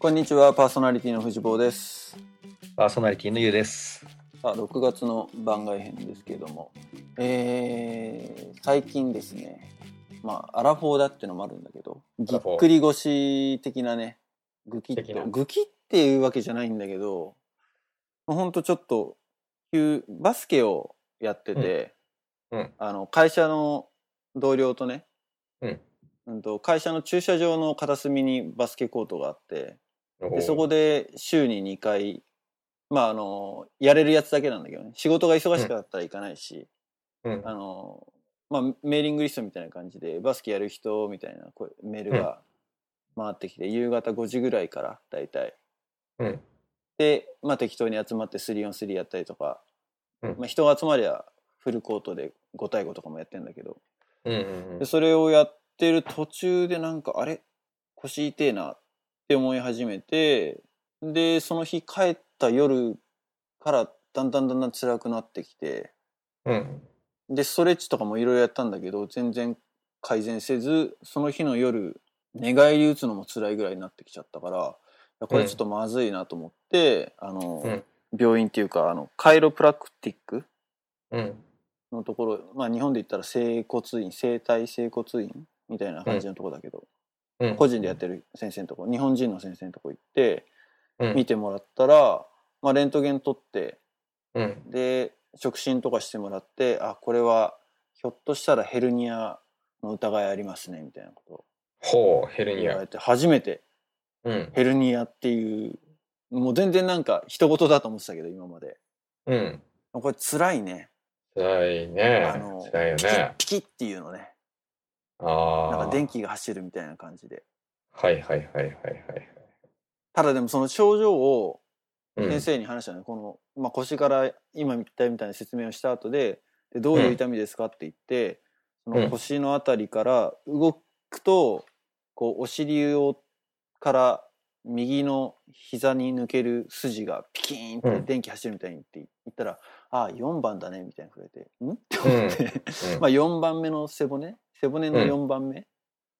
こんにちは、パーソナリティの藤坊です。パーソナリティのゆうです。あ6月の番外編ですけれども、えー、最近ですね、まあ、アラフォーだってのもあるんだけど、ぎっくり腰的なね、ぐきっと、ぐきっていうわけじゃないんだけど、ほんとちょっと、急バスケをやってて、うん。うん。あの、会社の同僚とね、うん。うんと会社の駐車場の片隅にバスケコートがあって、ででそこで週に2回まああのやれるやつだけなんだけどね。仕事が忙しかったら行かないし、うん。あのまあメーリングリストみたいな感じでバスケやる人みたいなメールが回ってきて、夕方5時ぐらいから大体。うん。で、まあ、適当に集まって 3on3 やったりとか、うん。まあ、人が集まりゃフルコートで5対5とかもやってんだけど。うんうんでそれをやってる途中でなんかあれ？腰痛えな。って思い始めてでその日帰った夜からだんだんだんだん辛くなってきてうん。でストレッチとかもいろいろやったんだけど全然改善せずその日の夜寝返り打つのも辛いぐらいになってきちゃったからこれちょっとまずいなと思って、あの、うん。病院っていうかあのカイロプラクティックうん。のところ、まあ、日本で言ったら整骨院整体整骨院みたいな感じのところだけど、うん。個人でやってる先生のとこ日本人の先生のとこ行ってうん。見てもらったら、まあ、レントゲン取ってうん。で触診とかしてもらってあこれはひょっとしたらヘルニアの疑いありますねみたいなことをほうヘルニア。て初めてうん。ヘルニアっていうもう全然なんか人事だと思ってたけど今まで。うん。これ辛いね。辛いね。辛いよピキピキッっていうのねああなんか電気が走るみたいな感じで。はいはいはいはいはいただでもその症状をうん。先生に話したの、この、まあ、腰から今言ったみたいな説明をした後ででどういう痛みですかって言って、その腰のあたりから動くとこうお尻をから右の膝に抜ける筋がピキーンってうん。電気走るみたいにって言ったら「ああ4番だね」みたいに触れて「ん?」って思って、うん。まあ4番目の背骨背骨のうん4番目、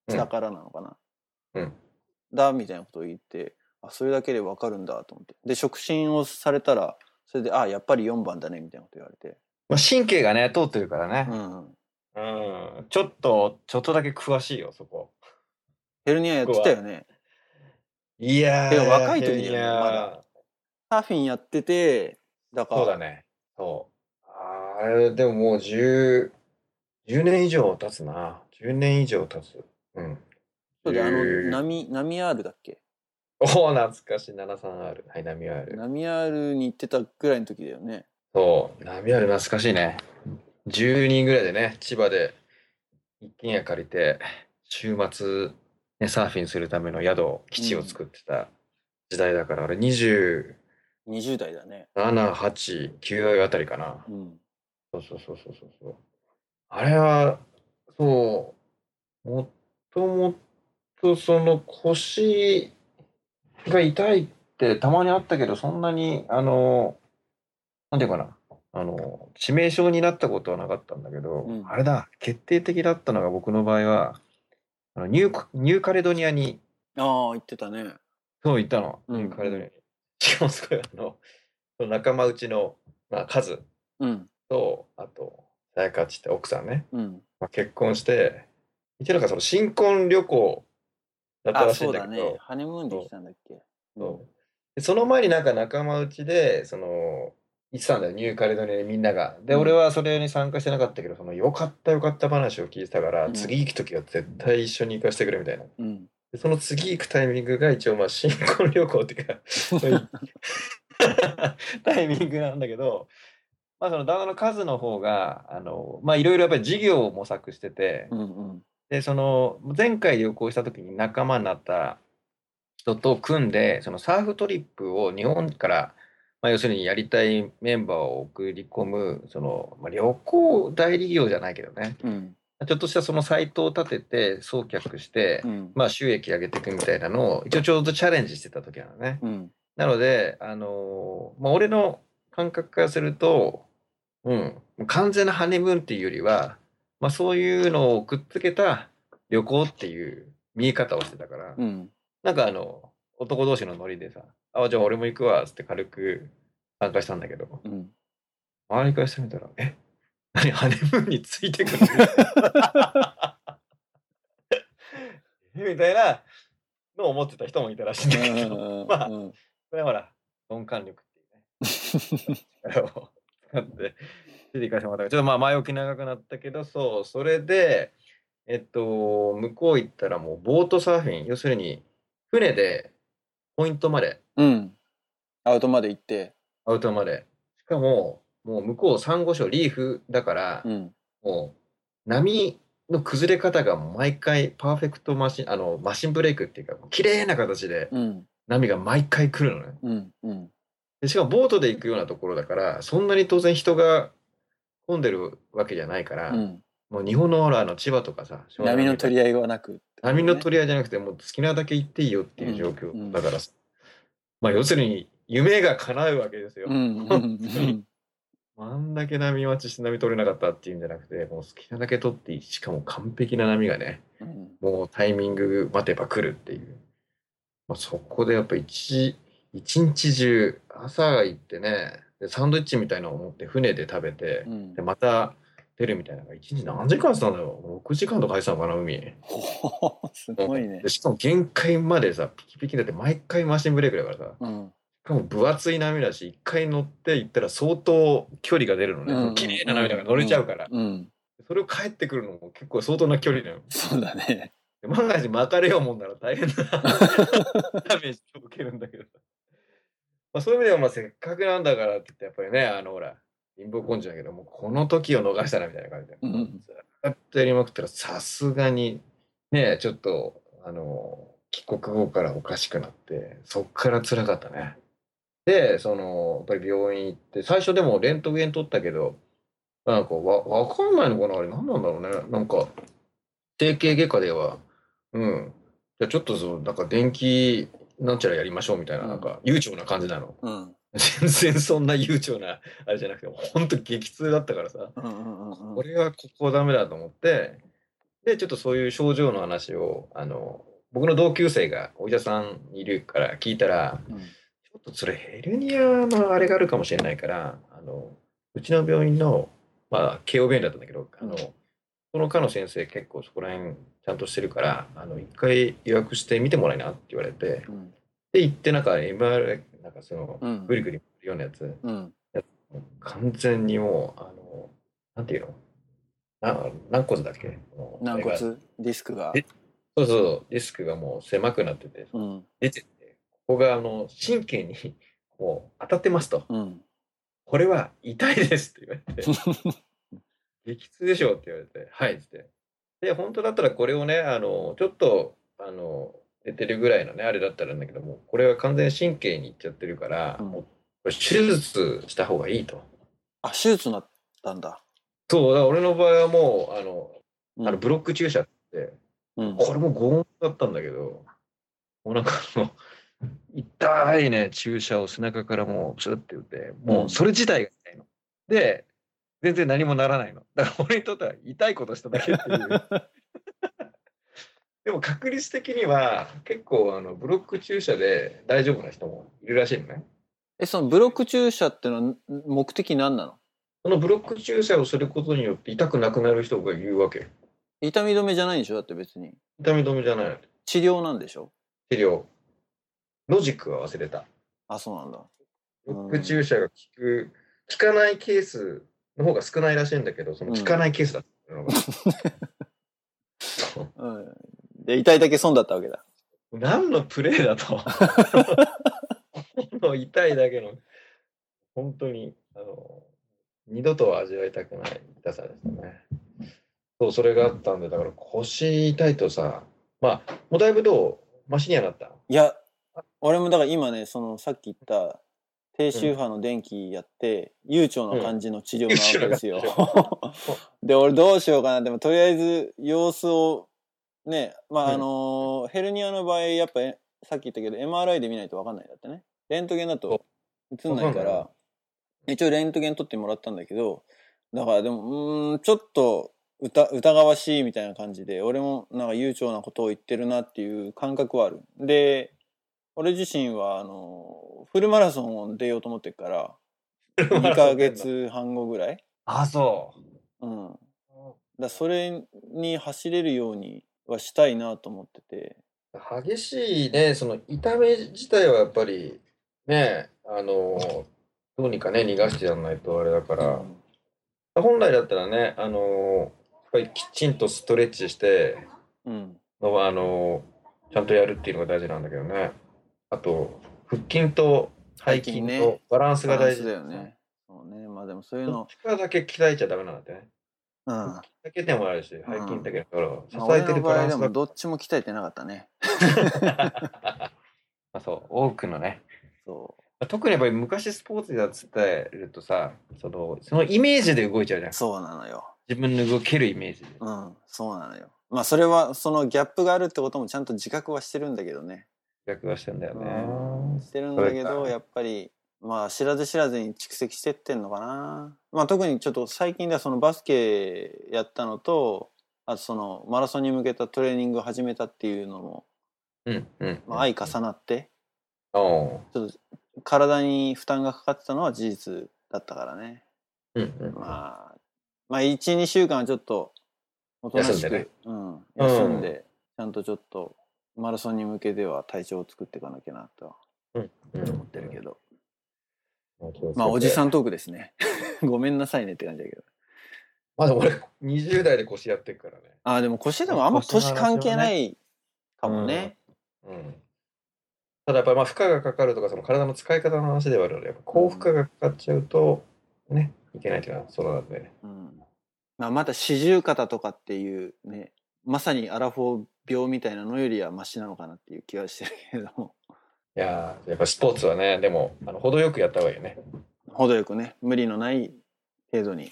うん。下からなのかな、うん。だみたいなことを言ってあそれだけでわかるんだと思って。で触診をされたらそれであやっぱり4番だねみたいなこと言われて、まあ神経がね通ってるからね。うん、うん。ちょっとちょっとだけ詳しいよそこ。ヘルニアやってたよね？いやー若い時だよねヘルニア。まだ。サーフィンやっててだから。そうだね。そう。あれでももう10 10年以上経つな。10年以上経つ。うん。そうであの波波 R だっけ？おお懐かしい。73R はい波 R 波 R に行ってたぐらいの時だよね。そう。波 R 懐かしいね。10人ぐらいでね千葉で一軒家借りて週末、ね、サーフィンするための宿を基地を作ってた時代だから、あれ27、20代だね。8、9代あたりかな。うん。そうそうそうそうそうそう。あれは、そう、もっともっとその腰が痛いってたまにあったけど、そんなに、あの、なんていうかな、あの、致命傷になったことはなかったんだけど、うん。あれだ、決定的だったのが僕の場合は、あのニューニューカレドニアに、ああ言ってたね。そう行ったの、うん。ニューカレドニアに。しかもすごい、あの、仲間内の、まあ、数うん。と、あと、さやかちって奥さんね。うん。まあ、結婚して、一応なんかその新婚旅行だったあらしいそうだんだけど、ね。ハネムーンで行ってたんだっけ？そう。でその前になんか仲間内で、その、行ってたんだよ、ニューカレドニアにみんなが。で、うん。俺はそれに参加してなかったけど、その、よかったよかった話を聞いてたから、うん。次行くときは絶対一緒に行かせてくれみたいな。うん。でその次行くタイミングが一応、まあ、新婚旅行っていうか、タイミングなんだけど、まあ、その旦那の数の方が、あの、まあ、いろいろやっぱり事業を模索してて、うんうん。で、その、前回旅行した時に仲間になった人と組んで、そのサーフトリップを日本から、まあ、要するにやりたいメンバーを送り込む、その、まあ、旅行代理業じゃないけどね、うん。ちょっとしたそのサイトを立てて、送客してう、ん。まあ、収益上げていくみたいなのを、一応ちょうどチャレンジしてた時なのね。うん。なので、あのーまあ、俺の感覚からすると、うん、完全なハネムーンっていうよりは、まあ、そういうのをくっつけた旅行っていう見え方をしてたから、うん。なんかあの、男同士のノリでさ、あ、じゃあ俺も行くわ、つって軽く参加したんだけど、うん。周りからしてみたら、え？何ハネムーンについてくる？みたいなのを思ってた人もいたらしいんだけど、まあ、うんこれはほら、鈍感力っていうね、力を使って出ていかせてもらったちょっとまあ前置き長くなったけど、そう、それで、えっと、向こう行ったらもうボートサーフィン、要するに船でポイントまで、うん。アウトまで行って。アウトまで。しかも、もう向こうサンゴ礁リーフだから、うん。もう波の崩れ方が毎回パーフェクトマシン、あの、マシンブレイクっていうか、綺麗な形でうん。波が毎回来るのね。うん。うん。でしかもボートで行くようなところだから、そんなに当然人が混んでるわけじゃないから、うん。もう日本のほら、あの千葉とかさ、波の取り合いはなく。波の取り合いじゃなくて、もう好きなだけ行っていいよっていう状況、うんうんだから、まあ要するに夢が叶うわけですよ。うん。うん。本当にあんだけ波待ちして波取れなかったっていうんじゃなくて、もう好きなだけ取っていい。しかも完璧な波がね、うん。もうタイミング待てば来るっていう。まあ、そこでやっぱ一一日中朝行ってねでサンドイッチみたいなのを持って船で食べてうんでまた出るみたいなのが一日何時間したんだよ6時間とか入ってたのかな海すごいねで。しかも限界までさピキピキだって毎回マシンブレークだからさしうん。かも分厚い波だし一回乗って行ったら相当距離が出るのね、うん綺麗な波だから乗れちゃうから、うん。それを帰ってくるのも結構相当な距離だよそうだね。で万が一巻かれようもんなら大変な ダメージを受けるんだけどさ。まあ、そういう意味ではまあせっかくなんだからって言ってやっぱりね、あのほら、貧乏根性だけどもうこの時を逃したなみたいな感じで。うんずっとやりまくったらさすがにね、ちょっとあの、帰国後からおかしくなって、そっから辛かったね。で、その、やっぱり病院行って、最初でもレントゲン取ったけど、なんかわ、わかんないのかなあれ何なんだろうね。なんか、整形外科では、うん。じゃあちょっとそう、なんか電気なんちゃらやりましょうみたいな、うんなんか悠長な感じなの。うん。全然そんな悠長なあれじゃなくて、ほんと激痛だったからさ、これはここダメだと思って、で、ちょっとそういう症状の話を、あの、僕の同級生がお医者さんいるから聞いたら、うん。ちょっとそれヘルニアのあれがあるかもしれないから、あの、うちの病院の、まあ、慶応病院だったんだけど、あの、うんその科の先生結構そこら辺ちゃんとしてるから、あの、一回予約して見てもらいなって言われて、うん。で、行ってなんか MRI、なんかその、うんぐりぐり回るようなやつ、うん。完全にもう、あの、なんていうの？な軟骨だっけ？軟骨？ディスクが？えそうそう、ディスクがもう狭くなってて、うん。出てて、ここがあの神経にこう当たってますと。うん。これは痛いですって言われて、激痛でしょって言われて、はいって言って。で、本当だったらこれをね、あの、ちょっと、あの、出てるぐらいのね、あれだったらんだけども、これは完全に神経にいっちゃってるから、うんもう手術した方がいいと。あ、手術になったんだ。そう、だから俺の場合はもう、あの、うんあのブロック注射って、うん。これも拷問だったんだけど、もうなんかあの、痛いね、注射を背中からもう、シュッて打って、もうそれ自体が痛いの。で、全然何もならないの。だから俺にとっては痛いことしただけっていう。でも確率的には結構あのブロック注射で大丈夫な人もいるらしいのね。え、そのブロック注射ってのは目的何なの？そのブロック注射をすることによって痛くなくなる人が言うわけ。痛み止めじゃないんでしょ？だって別に。痛み止めじゃない。治療なんでしょ？治療。ロジックは忘れた。あ、そうなんだ。ブロック注射が効く、効かないケースの方が少ないらしいんだけど、その効かないケースだったのが。で、痛いだけ損だったわけだ。何のプレーだと。痛いだけの、本当に、あの、二度とは味わいたくない痛さでしたね。そう、それがあったんで、だから腰痛いとさ、まあ、もうだいぶどう？マシにはなった？いや、俺もだから今ね、そのさっき言った低周波の電気やって、悠長な感じの治療なわけですよ。で、俺どうしようかな。でもとりあえず様子を、ね、まあ、うんあのーヘルニアの場合、やっぱえさっき言ったけど MRI で見ないと分かんないんだってね。レントゲンだと映んないから、一応レントゲン取ってもらったんだけど、だからでも、うーん、ちょっと疑疑わしいみたいな感じで、俺もなんか悠長なことを言ってるなっていう感覚はある。で、俺自身はあのフルマラソンを出ようと思ってるから2ヶ月半後ぐらい、あ、そう。ん、だそれに走れるようにはしたいなと思ってて。激しいね、その痛め自体はやっぱりね、あの、どうにかね、逃がしてやらないとあれだから、本来だったらね、あの、やっぱりきちんとストレッチして、うん。のあの、ちゃんとやるっていうのが大事なんだけどね。あと、腹筋と背筋とバランスが大事。バランスだよね。そうね。まあでもそういうの。どっ、ちかだけ鍛えちゃダメなんだってね。うん。だけでもあるし、背筋だけだから、まあ支え俺てるバランスが。もどっちも鍛えてなかったね。まあそう、多くのね。そ特にやっぱり昔スポーツだっつってるとさ、そのそのイメージで動いちゃうじゃん。う。そうなのよ。自分の動けるイメージで。うん。そうなのよ。まあそれはそのギャップがあるってこともちゃんと自覚はしてるんだけどね逆はしてんだようね。ん。してるんだけどやっぱりまあ知らず知らずに蓄積してってんのかな。まあ特にちょっと最近ではそのバスケやったのとあとそのマラソンに向けたトレーニングを始めたっていうのも、うんうん。まあ、相重なってちょっと体に負担がかかってたのは事実だったからね。うんうん。まあまあ12週間はちょっとおとなしく休んでね。うん、休んで、ちゃんとちょっとマラソンに向けては体調を作っていかなきゃなとはうんうん。思ってるけど、まあおじさんトークですね。ごめんなさいねって感じだけど。まだ俺、20代で腰やってるからね。ああでも腰でもあんま年関係ないかもね。うん。ただやっぱりまあ負荷がかかるとか、その体の使い方の話ではあるので、やっぱ高負荷がかかっちゃうと、ね、いけないっていうのはそうなんでね。うん。まあ、また四十肩とかっていうねまさにアラフォー病みたいなのよりはマシなのかなっていう気はしてるけれども。いやーやっぱスポーツはね、でも、あの程よくやった方がいいよね。程よくね。無理のない程度に、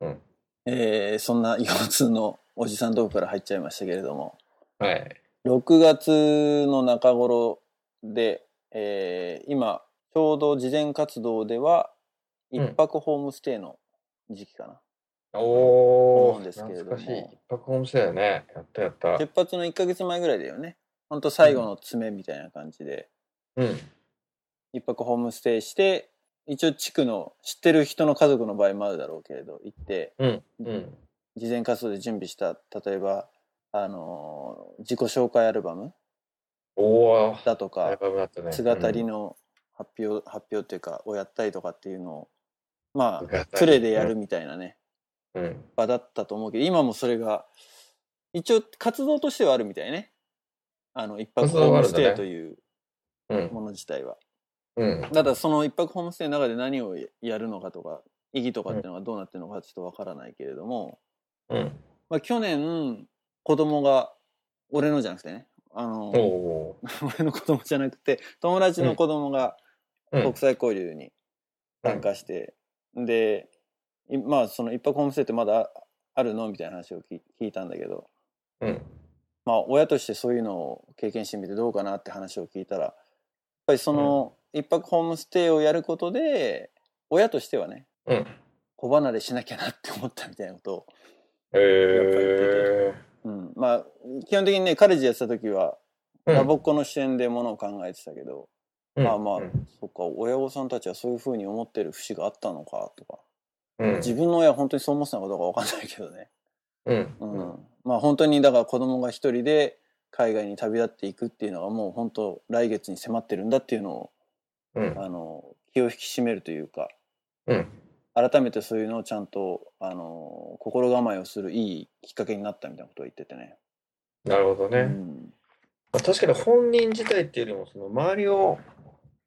うん。えーそんな腰痛のおじさんトークから入っちゃいましたけれども。はい。6月の中頃で、えー今ちょうど事前活動ではうん。一泊ホームステイの時期かな、おー、思うんですけれども懐か泊ホームステイだよね。やったやった。出発の1ヶ月前ぐらいだよねほんと最後の詰めみたいな感じで、うん。一泊ホームステイして一応地区の知ってる人の家族の場合もあるだろうけれど行ってうん。うん。事前活動で準備した例えばあのー自己紹介アルバムおー、だとかね。姿りの発表、発表っていうかをやったりとかっていうのをまあプレでやるみたいなねうん。うん。場だったと思うけど今もそれが一応活動としてはあるみたいねあの一泊活ホームステイといううん。もの自体は。うん。ただその一泊ホームステイの中で何をやるのかとか意義とかっていうのがどうなってるのかちょっとわからないけれども、うん。まあ、去年子供が俺のじゃなくてねあのお 俺の子供じゃなくて友達の子供が国際交流に参加して、でいまあその一泊ホームステイってまだあるの？みたいな話を聞聞いたんだけど。うん。まあ親としてそういうのを経験してみてどうかなって話を聞いたらやっぱりその一泊ホームステイをやることで親としてはねうん。子離れしなきゃなって思ったみたいなことを、えうん、まあ基本的にねカレッジやってた時はー。ラボっ子の視点でものを考えてたけど、うん。まあまあ、うん。そっか親御さんたちはそういうふうに思ってる節があったのかとか、うん。自分の親は本当にそう思ってたのかどうかわかんないけどね、うん。うんまあ本当にだから子供が一人で海外に旅立っていくっていうのがもう本当来月に迫ってるんだっていうのをうん。あの気を引き締めるというかうん。改めてそういうのをちゃんとあの心構えをするいいきっかけになったみたいなことを言っててね。なるほどね。うんまあ確かに本人自体っていうよりも、その周りを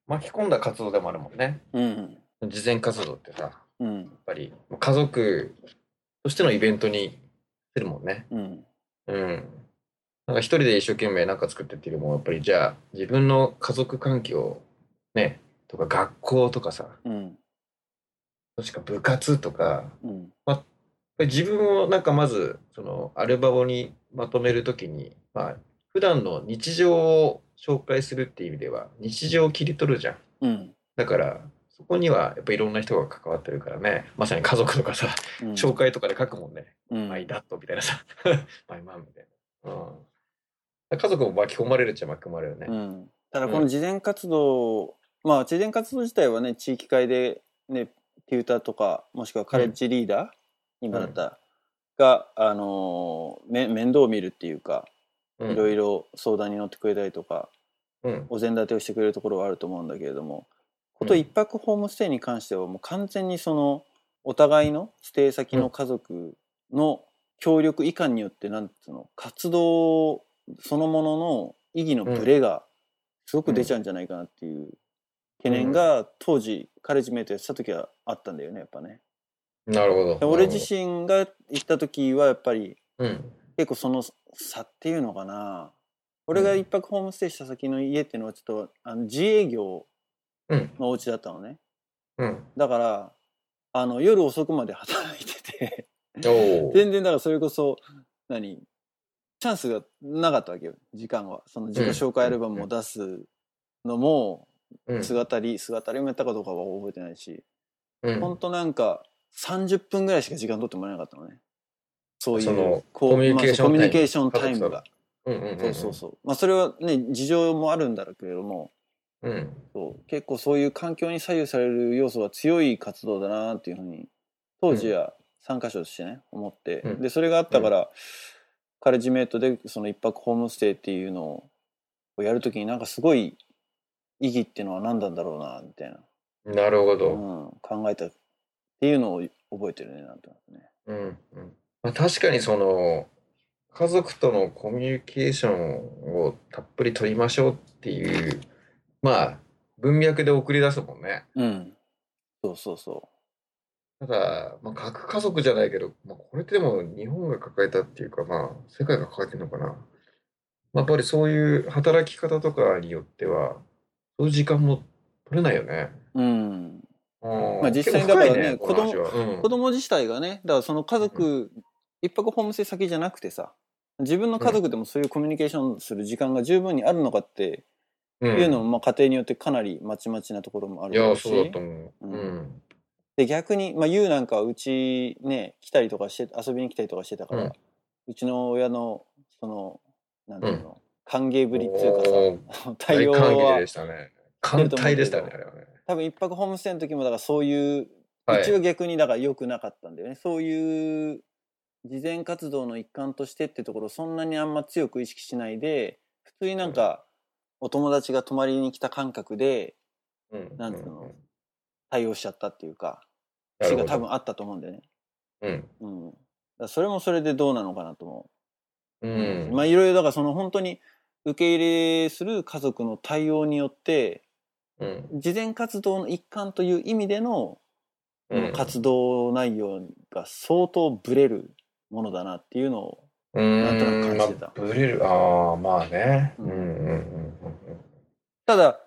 巻き込んだ活動でもあるもんね。うん慈善活動ってさ、やっうんぱり家族としてのイベントにするもんね。うんうん。なんか一人で一生懸命なんか作ってっていうよりも、やっぱりじゃあ自分の家族環境ね、とか学校とかさ、うんもしくは部活とか、うん自分をなんかまずそのアルバムにまとめるときに、まあ普段の日常を紹介するっていう意味では日常を切り取るじゃん。うんだからそこにはやっぱいろんな人が関わってるからね、まさに家族とかさ、うん紹介とかで書くもんね。うんマイダットみたいなさ、マイマンみたいな。うん。家族も巻き込まれるっちゃ巻き込まれるね。うん、ただこの慈善活動、まあ慈善活動自体はね地域会でねテューターとかもしくはカレッジリーダー、今だったら、が、あのーめ面倒を見るっていうかうんいろいろ相談に乗ってくれたりとか、うん。お膳立てをしてくれるところはあると思うんだけれどもことうん一泊ホームステイに関してはもう完全にそのお互いのステイ先の家族の協力以下によってなんつうの活動そのものの意義のブレがすごく出ちゃうんじゃないかなっていう懸念が当時カレッジメイトやってた時はあったんだよねやっぱね。なるほど。で俺自身が行った時はやっぱりうん。結構その差っていうのかな俺が一泊ホームステイした先の家っていうのはちょっとあの自営業うん。のお家だったのね。うん。だからあの夜遅くまで働いてて。全然だからそれこそ何チャンスがなかったわけよ。時間は。その自己紹介アルバムを出すのもうん。姿り姿りもやったかどうかは覚えてないし。うん。ほんとなんか30分ぐらいしか時間取ってもらえなかったのね。そういうコミュニケーションタイムションタイムが。そうそうそう。まあそれはね事情もあるんだろうけれどもうん。うん。そう結構そういう環境に左右される要素が強い活動だなっていうふうに当時は参加者としてね思って、うんでそれがあったから、カレッジメイトでその一泊ホームステイっていうのをやるときになんかすごい意義っていうのは何なんだろうなみたいな、なるほど。うん、考えたっていうのを覚えてるねなんとなくね。うんうんまあ、確かにその家族とのコミュニケーションをたっぷり取りましょうっていうまあ文脈で送り出すもんね。うん、そうそうそただ、まあ、核家族じゃないけど、まあ、これってでも日本が抱えたっていうかまあ世界が抱えてるのかな。まあ、やっぱりそういう働き方とかによってはそういう時間も取れないよね。う。うんうんまあ実際にだからね結構深いこの話はうん子供自体がねだからその家族、一泊ホームステイ先じゃなくてさ自分の家族でもそういうコミュニケーションする時間が十分にあるのかってうんいうのも、まあ、家庭によってかなりまちまちなところもあいや、るだろうしそうだと思う。うんうん。で逆に、まあ、ユウなんかはうちね来たりとかして遊びに来たりとかしてたから、ううんちの親のそのなんていうの、歓迎ぶりっていうかさ 対応大歓迎はでしたね。艦隊でしたね、あれはね。多分一泊ホームステイの時もだからそういうはいうちは逆にだから良くなかったんだよね、そういう慈善活動の一環としてってところをそんなにあんま強く意識しないで普通になんかお友達が泊まりに来た感覚でうんなんつうの？対応しちゃったっていうかなるほど節が多分あったと思うんだよね。うん。うん、それもそれでどうなのかなと思うう。ん。まあいろいろだからその本当に受け入れする家族の対応によってうん。慈善活動の一環という意味でのうん活動内容が相当ブレるものだなっていうのをうんなんとなく感じてたまあ、ブレる。ああ、まあね。ううんんうんうんただ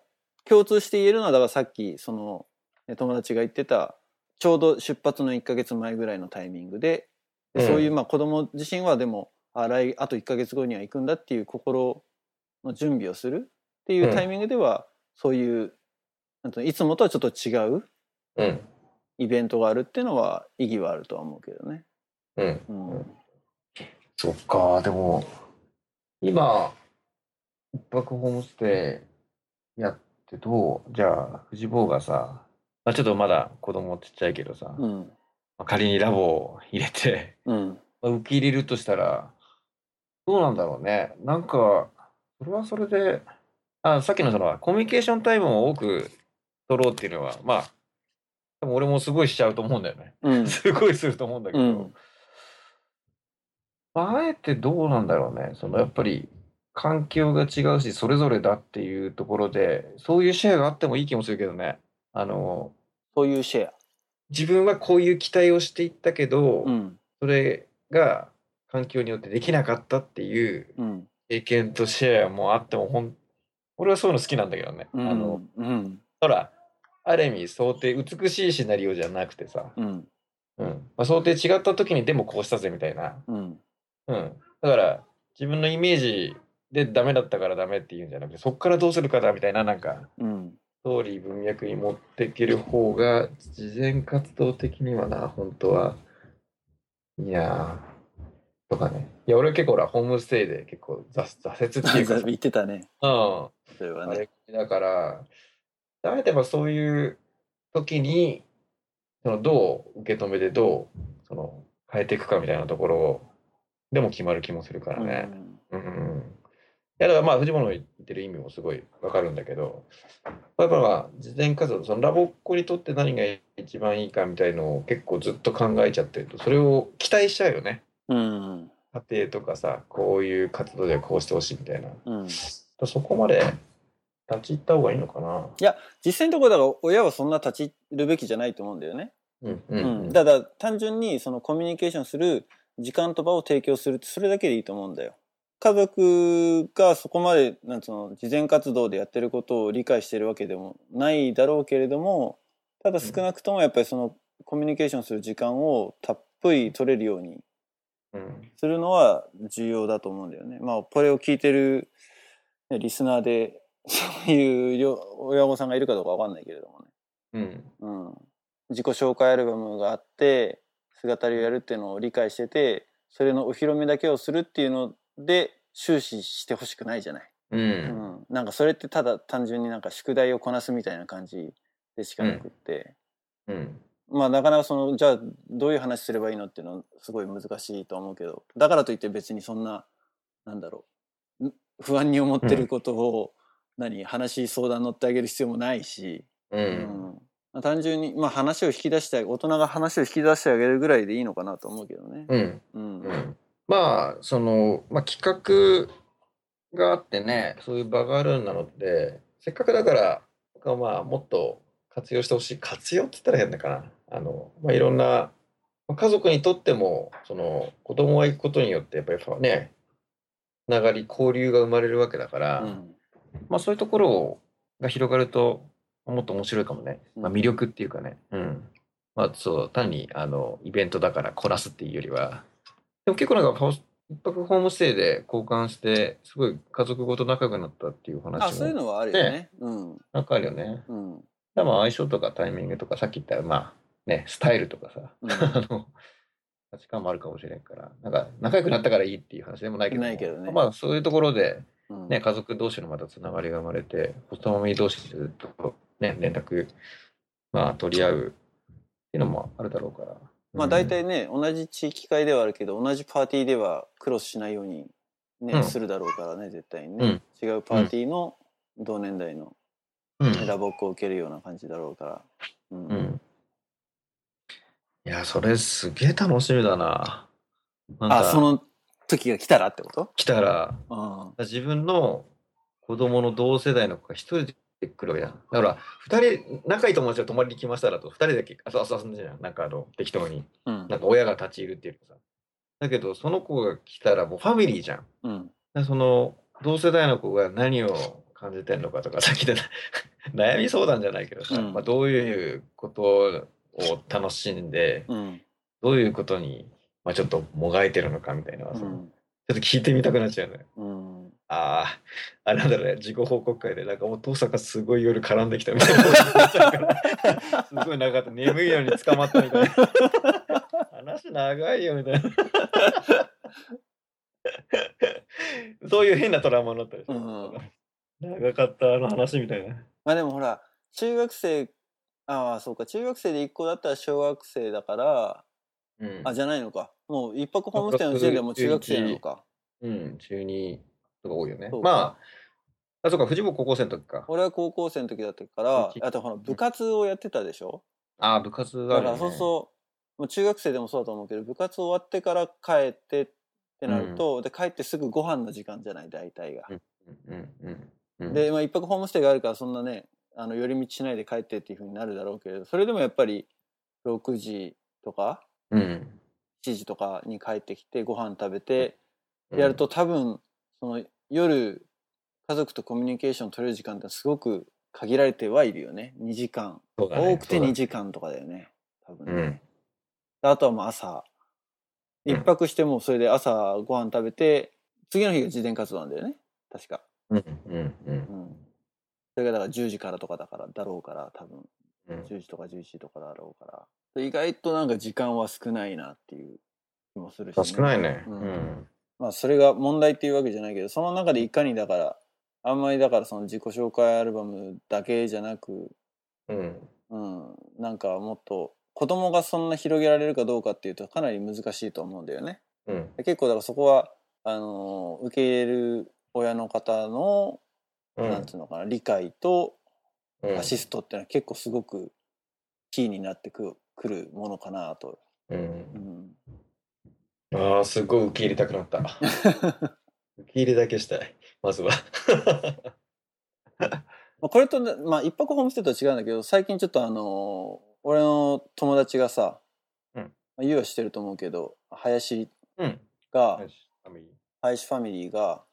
共通して言えるのはだからさっきそのね友達が言ってたちょうど出発の1ヶ月前ぐらいのタイミングででうんそういうまあ子供自身はでもあ来あと1ヶ月後には行くんだっていう心の準備をするっていうタイミングでは、そういうなんといつもとはちょっと違ううん。うん。イベントがあるっていうのは意義はあるとは思うけどね。うん。うんそっか、でも、今、一泊ホームステイやってどう？じゃあ、藤坊がさ、まあ、ちょっとまだ子供ちっちゃいけどさ、まうん。あ仮にラボを入れて、うん。まあ受け入れるとしたら、どうなんだろうね。なんか、それはそれで、あ、さっきのその、コミュニケーションタイムを多く取ろうっていうのは、まあ、多分俺もすごいしちゃうと思うんだよね。うん。すごいすると思うんだけど、うん。まああえてどうなんだろうね。そのやっぱり環境が違うし、それぞれだっていうところで、そういうシェアがあってもいい気もするけどね。あの、そういうシェア。自分はこういう期待をしていったけど、うんそれが環境によってできなかったっていううん経験とシェアもあってもほん、俺はそういうの好きなんだけどね。うんあの、うんほら、ある意味想定、美しいシナリオじゃなくてさ、うんうん。まあ、想定違った時にでもこうしたぜみたいな。うんうん。だから、自分のイメージでダメだったからダメっていうんじゃなくて、そこからどうするかだみたいな、なんか、うんストーリー文脈に持っていける方が、慈善活動的にはな、本当は、いいなとかね。いや、俺結構ほら、ホームステイで結構挫挫折っていうかさ、言ってたね。うん。それはね。だから、あえてばそういう時に、そのどう受け止めてどうその変えていくかみたいなところでも決まる気もするからね。うんうん。いやだからまあ藤本の言ってる意味もすごいわかるんだけど、やっぱまあ事前活動、そのラボっ子にとって何が一番いいかみたいのを結構ずっと考えちゃってると、それを期待しちゃうよね。うん。家庭とかさ、こういう活動ではこうしてほしいみたいな。うん。そこまで立ち入った方がいいのかな。実際のところだから親はそんな立ち入るべきじゃないと思うんだよね。うんううんんだ単純にそのコミュニケーションする時間と場を提供するってそれだけでいいと思うんだよ。家族がそこまでなんつうの事前活動でやってることを理解してるわけでもないだろうけれどもただ少なくともやっぱりそのコミュニケーションする時間をたっぷり取れるようにうんするのは重要だと思うんだよね。まあこれを聞いてる、ね、リスナーで そういうよ親御さんがいるかどうかわかんないけれどもね。うんうん、自己紹介アルバムがあって姿りをやるっていうのを理解しててそれのお披露目だけをするっていうので終始してほしくないじゃない、ううん。ん、なんかそれってただ単純になんか宿題をこなすみたいな感じでしかなくって、うん。まあなかなかそのじゃあどういう話すればいいのっていうのはすごい難しいと思うけどだからといって別にそんななんだろうん不安に思ってることを、何話相談乗ってあげる必要もないし、ううん。んまあ、単純に、まあ、話を引き出して大人が話を引き出してあげるぐらいでいいのかなと思うけどね。うん。うん。うん。まあその、まあ、企画があってねそういう場があるなのでせっかくだからまあもっと活用してほしい。活用って言ったら変だかな。あの、まあ、いろんなまあ家族にとってもその子供が行くことによってやっぱりねつながり交流が生まれるわけだから、うん。まあそういうところが広がるともっと面白いかもね。まあ、うん魅力っていうかね。うん。まあそう、単にあのイベントだからこなすっていうよりは。でも結構なんか一泊ホームステイで交換して、すごい家族ごと仲良くなったっていう話あそういうものはあるよね。うんなんかあるよね。うんでも相性とかタイミングとかさっき言ったまあね、スタイルとかさ、うんあの、価値観もあるかもしれんから、なんか仲良くなったからいいっていう話でもないけども、ないけどねまあそういうところで、うんね、家族同士のまたつながりが生まれて、ホストマミー同士でずっと、ね、連絡、まあ、取り合うっていうのもあるだろうから。まあ大体ね同じ地域会ではあるけど同じパーティーではクロスしないように、ねうん。するだろうからね絶対にね、違うパーティーの同年代のうん、ラボックを受けるような感じだろうから。うん。うん。いや、それすげえ楽しみだな。なあその時が来たらってこと？来たら、あ自分の子供の同世代の子が一人で来るわけじゃん。だから、二人、仲いい友達が泊まりに来ましたらと、二人だけ遊遊んでるじゃん。なんかあの、適当に。あうんなんか親が立ち入るっていうかさ。だけど、その子が来たらもうファミリーじゃん。うんでその、同世代の子が何を感じてんのかとか、さっきで 悩み相談じゃないけどさ、うんまあ、どういうことを楽しんで、うんどういうことに、まあ、ちょっともがいてるのかみたいなのはさ、ちょうんっと聞いてみたくなっちゃうね。うんああ、あれなんだろうね、自己報告会で、なんかお父さんがすごい夜絡んできたみたいなな。すごい長かった。眠いのに捕まったみたいな。話長いよみたいな。そういう変なトラウマになったりして、うん長かったあの話みたいな。まあでもほら中学生ああそうか中学生で1個だったら小学生だからうん。あじゃないのか。もう一泊ホームステイの時点でもう中学生なのか。うん、中二とか多いよね。まあ、あ、そうか、藤本高校生の時か。俺は高校生の時だったからあとほら部活をやってたでしょ？ああ、部活がある、だからね。そうそうもう中学生でもそうだと思うけど部活終わってから帰ってってなると、で帰ってすぐご飯の時間じゃない大体が、うんうんうんうん。で、まあ、一泊ホームステイがあるからそんなねあの寄り道しないで帰ってっていうふうになるだろうけれどそれでもやっぱり6時とかうん、7時とかに帰ってきてご飯食べてやると多分その夜家族とコミュニケーション取れる時間ってすごく限られてはいるよね2時間、多くてそうだ2時間とかだよね多分ね、うん。あとはもう朝うん。一泊してもそれで朝ご飯食べて次の日が自伝活動なん。だよね確か、うん。うん。うん。うん、それがだから10時からとかだからだろうから多分うん。10時とか11時とかだろうから意外となんか時間は少ないなっていう気ももするし、あ少ないね。ううんん。まあそれが問題っていうわけじゃないけどその中でいかにだからあんまりだからその自己紹介アルバムだけじゃなく、うん。うん、なんかもっと子供がそんな広げられるかどうかっていうとかなり難しいと思うんだよね。うん。で結構だからそこはあのー受け入れる親の方の、うん。なんつうのかな理解とうんアシストっていうのは結構すごくキーになってくくるものかなと。う。うんん、ああ、すごい受け入れたくなった。受け入れだけしたい。まずは。まあこれとね、まあ、一泊ホームステイとは違うんだけど最近ちょっとあのー俺の友達がさ、うんまあ、言うはしてると思うけど林うん。が、よしアミ林ファミリーが、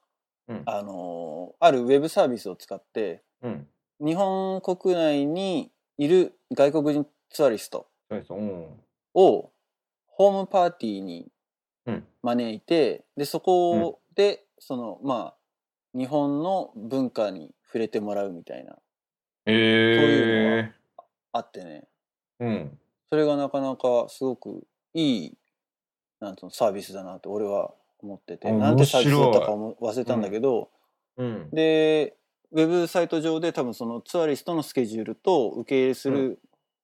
うんあのーあるウェブサービスを使ってうん。日本国内にいる外国人ツアリスト。をホームパーティーにうん。招いて、でそこで、そのまあ日本の文化に触れてもらうみたいなえいうえあってね。うん。それがなかなかすごくいいなんつうのサービスだなって俺は思ってて。あなんてサービスだったか忘れたんだけど、うん。でウェブサイト上で多分そのツアリストのスケジュールと受け入れする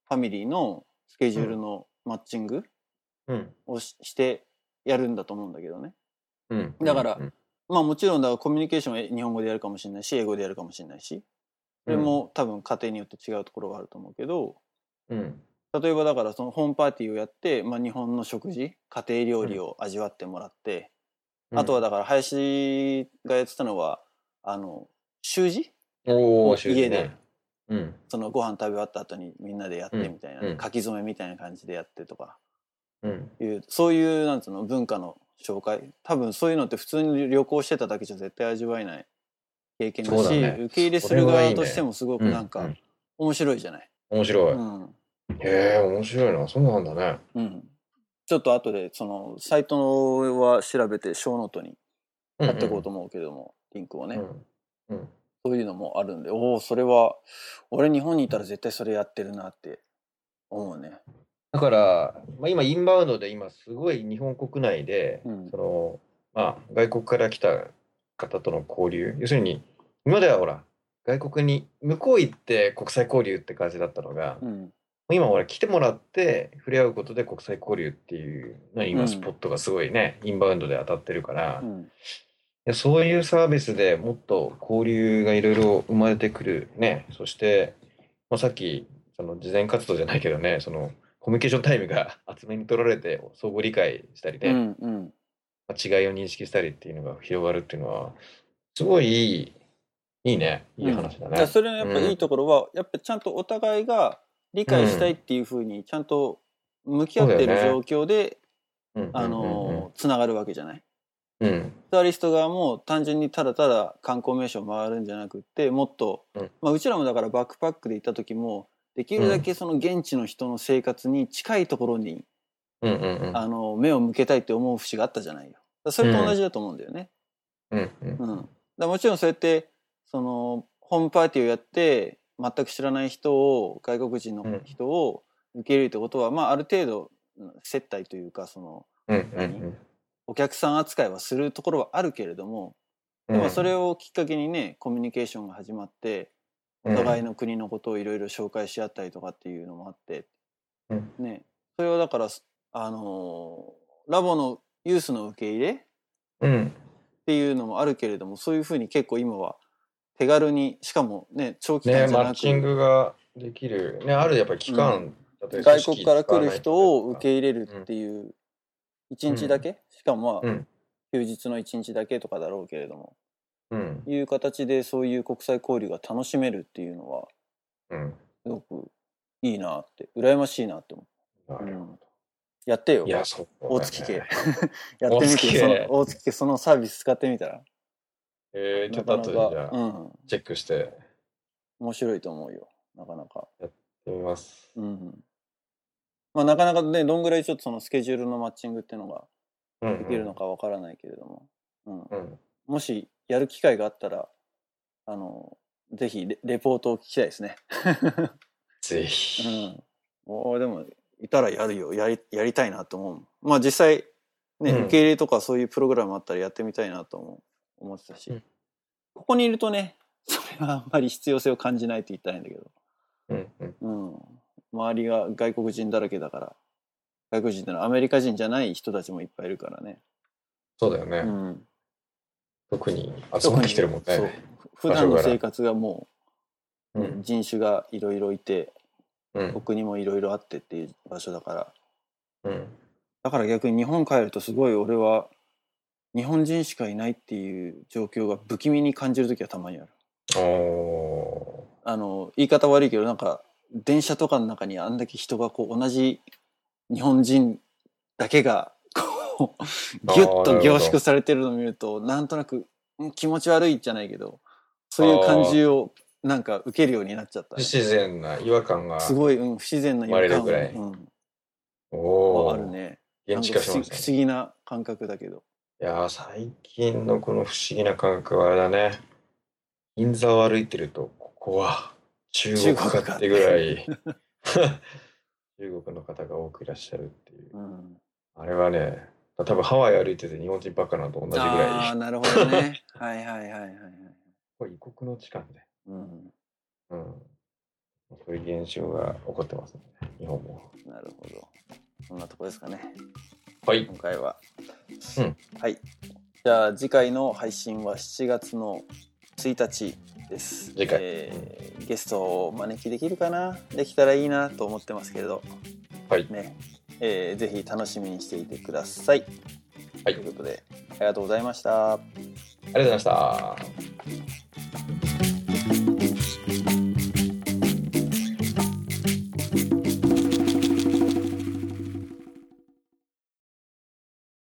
ファミリーのスケジュールのマッチングうん。をししてやるんだと思うんだけどね。うん。だからうんまあもちろんだからコミュニケーションは日本語でやるかもしれないし英語でやるかもしれないしそれも多分家庭によって違うところがあると思うけどうん。例えばだからそのホームパーティーをやって、まあ、日本の食事家庭料理を味わってもらって、あとはだから林がやってたのはあの習字？おお、家で。うん。そのご飯食べ終わった後にみんなでやってみたいな、うんうん書き初めみたいな感じでやってとかうん。いうそういうなんつうの文化の紹介多分そういうのって普通に旅行してただけじゃ絶対味わえない経験だしね受け入れする側としてもすごくなんかうん面白いじゃない？面白い。うんへえ、面白いな。そうなんだね。うんちょっと後でそのサイトは調べてショーノートに貼っていこうと思うけども、リンクをね、うん。うん。そういうのもあるんでおおそれは俺日本にいたら絶対それやってるなって思うね。だから、まあ、今、インバウンドで今、すごい日本国内で、うんその、まあ、外国から来た方との交流、要するに、今まではほら、外国に、向こう行って国際交流って感じだったのが、うん今ほら、来てもらって触れ合うことで国際交流っていうのに今、うんスポットがすごいね、インバウンドで当たってるから、いうんやそういうサービスでもっと交流がいろいろ生まれてくる。ね、そして、まあ、さっき、その事前活動じゃないけどね、そのコミュニケーションタイムが 厚めに取られて相互理解したりね、うんうん。まあ違いを認識したりっていうのが広がるっていうのは、すごいいい、いいね、いい話だね。だからそれのやっぱいいところは、やっぱちゃんとお互いが理解したいっていうふうにちゃんと向き合ってる状況で、うんあのつながるわけじゃない？うん。うんツアリスト側も単純にただただ観光名所を回るんじゃなくってもっと、うん。まあ、うちらもだからバックパックで行った時もできるだけその現地の人の生活に近いところに、うんうんうん。あの目を向けたいって思う節があったじゃないよ。それと同じだと思うんだよね。うん。うんうん、だもちろんそうやってそのホームパーティーをやって全く知らない人を外国人の人を受け入れるってことは、まあある程度接待というかそのうんうんお客さん扱いはするところはあるけれども、うん。でもそれをきっかけにねコミュニケーションが始まってお互いの国のことをいろいろ紹介し合ったりとかっていうのもあって、うん。ね。それはだからあのーラボのユースの受け入れうん。っていうのもあるけれどもそういうふうに結構今は手軽にしかもね長期ね間じゃなく、マッチングができる。ねあるやっぱり期間、例えば外国から来る人を受け入れるってういう一日だけ、しかもまあ、うん。休日の一日だけとかだろうけれども。うん。いう形でそういう国際交流が楽しめるっていうのはうん。すごくいいなって羨ましいなって思う、なるほうん。やってよ。ね。大月家。やってみてその大月家。そのサービス使ってみたら。えー、ちょっと後でじゃあうん。チェックして。やっ面白いと思うよ。なかなか。てみます。うんまあなかなかねどんぐらいちょっとそのスケジュールのマッチングっていうのがうんできるのかわからないけれども、うん。うん。もしやる機会があったらあのぜひレレポートを聞きたいですね。ぜうひん、おーでもいたらやるよ。やりやりたいなと思う。まあ実際ね、うん。受け入れとかそういうプログラムあったらやってみたいなとも思ってたし、うん。ここにいるとねそれはあんまり必要性を感じないと言ったらいいんだけど、うんうん。うん、周りが外国人だらけだから外国人ってのはアメリカ人じゃない人たちもいっぱいいるからね、そうだよね。うん、特に集まってきてるもんそう。ね。普段の生活がもう、うん。人種がいろいろいてうん。僕にもいろいろあってっていう場所だから。うん。だから逆に日本帰るとすごい俺は日本人しかいないっていう状況が不気味に感じる時はたまにある。おあの言い方悪いけどなんか電車とかの中にあんだけ人がこう同じ日本人だけがこうギュッと凝縮されてるのを見るとなんとなくうん気持ち悪いじゃないけどそういう感じをなんか受けるようになっちゃった。ーね、不自然な違和感がすごい、うん、不自然な生まれるぐらい。うん、おー。あるね。現地化しまなんか不思議な感覚だけど。いやー最近のこの不思議な感覚はあれだね。銀座を歩いてると、ここは中国かってぐらい、中国の方が多くいらっしゃるっていう。うん。あれはね、多分ハワイ歩いてて日本人ばっかなのと同じぐあらい、あなるほどね。はいはいはいはいはい。これ異国の地感で、うん。うん。そういう現象が起こってますね、日本も。なるほど。そんなとこですかね。はい。今回は、うん。はい。じゃあ次回の配信は7月の1日です。次回。えーゲストをお招きできるかな？できたらいいなと思ってますけれど。はい。ね、えーぜひ楽しみにしていてください。はい。ということでありがとうございました。ありがとうございました。